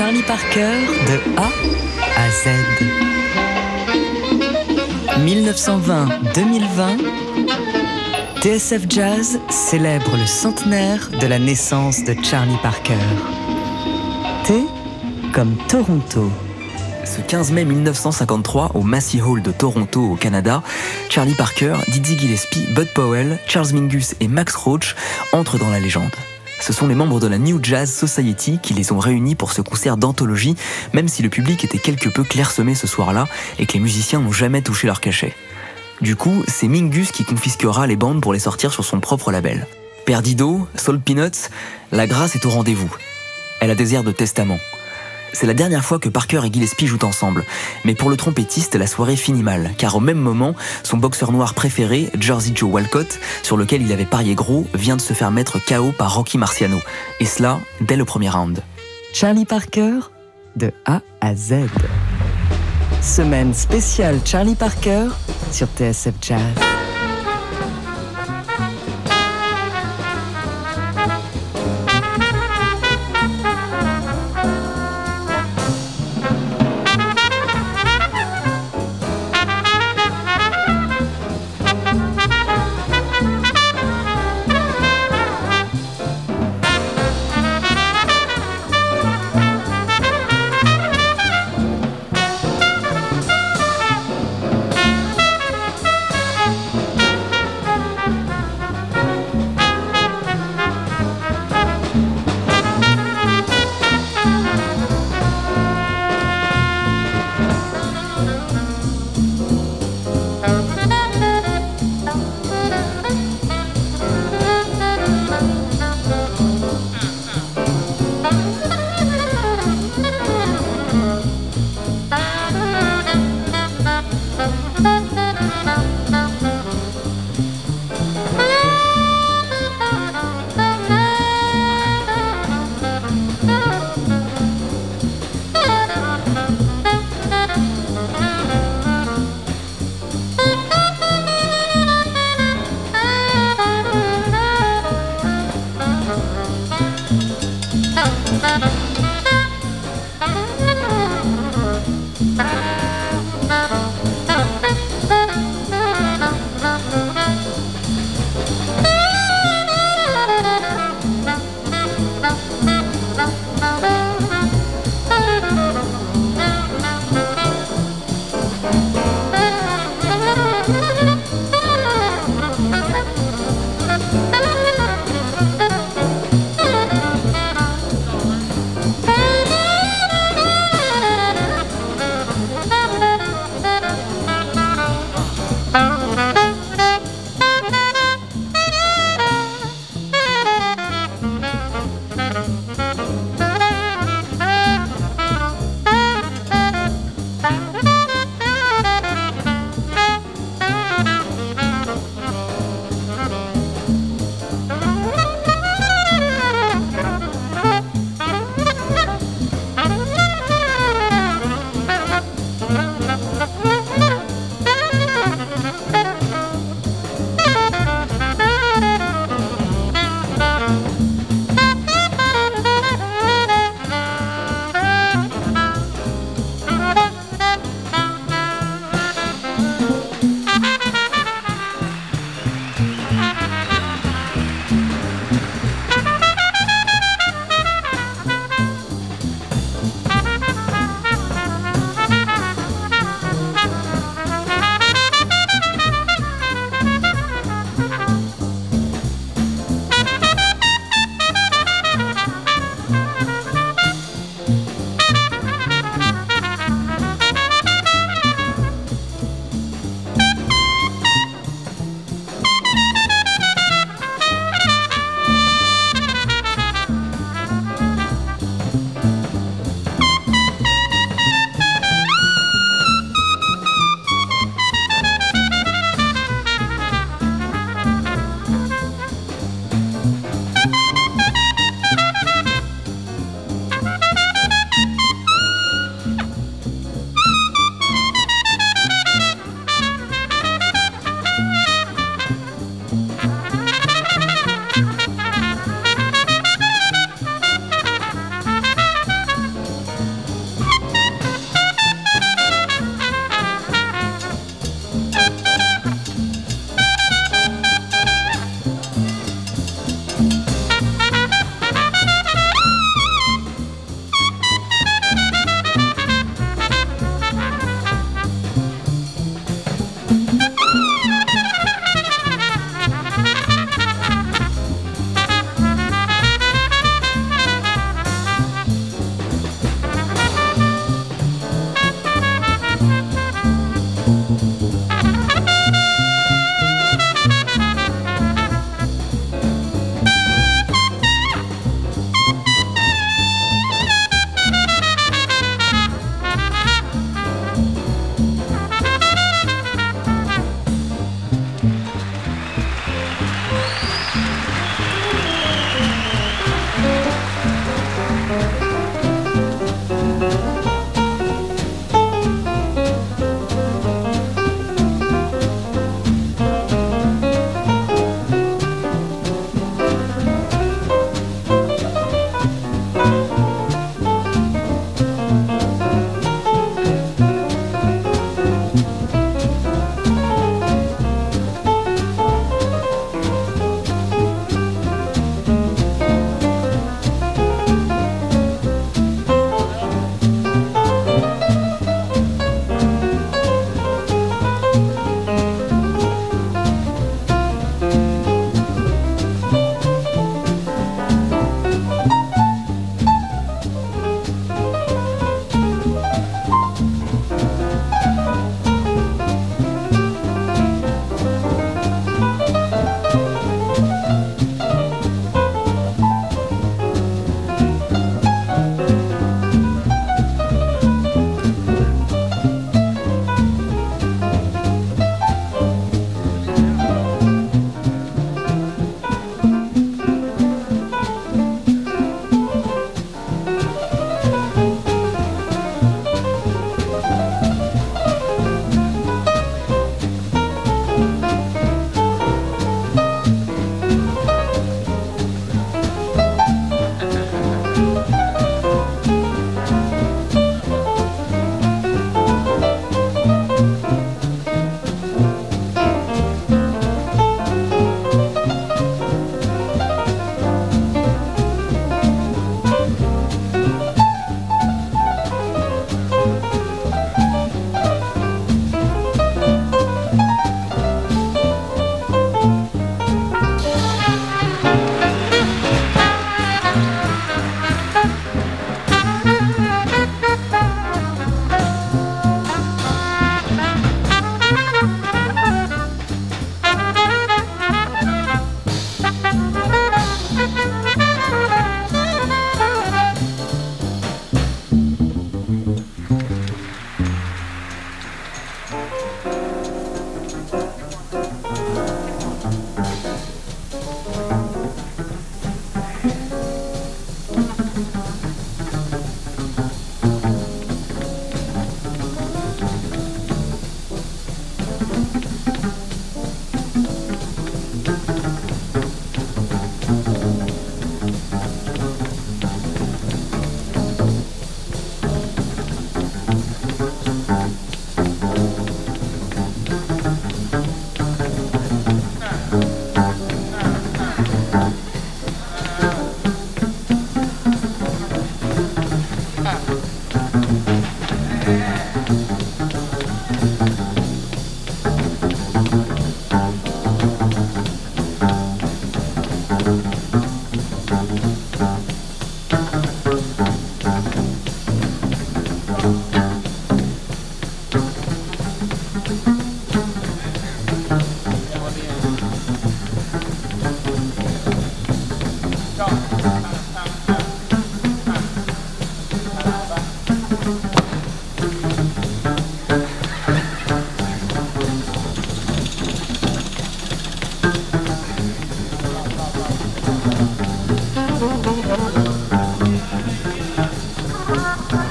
Charlie Parker de A à Z. 1920-2020, TSF Jazz célèbre le centenaire de la naissance de Charlie Parker. T comme Toronto. Ce 15 mai 1953, au Massey Hall de Toronto, au Canada, Charlie Parker, Dizzy Gillespie, Bud Powell, Charles Mingus et Max Roach entrent dans la légende. Ce sont les membres de la New Jazz Society qui les ont réunis pour ce concert d'anthologie, même si le public était quelque peu clairsemé ce soir-là et que les musiciens n'ont jamais touché leur cachet. Du coup, c'est Mingus qui confisquera les bandes pour les sortir sur son propre label. Perdido, Soul Peanuts, la grâce est au rendez-vous. Elle a des airs de testament. C'est la dernière fois que Parker et Gillespie jouent ensemble, mais pour le trompettiste, la soirée finit mal, car au même moment, son boxeur noir préféré, Jersey Joe Walcott, sur lequel il avait parié gros, vient de se faire mettre KO par Rocky Marciano, et cela dès le premier round. Charlie Parker, de A à Z. Semaine spéciale Charlie Parker sur TSF Jazz.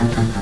嗯嗯嗯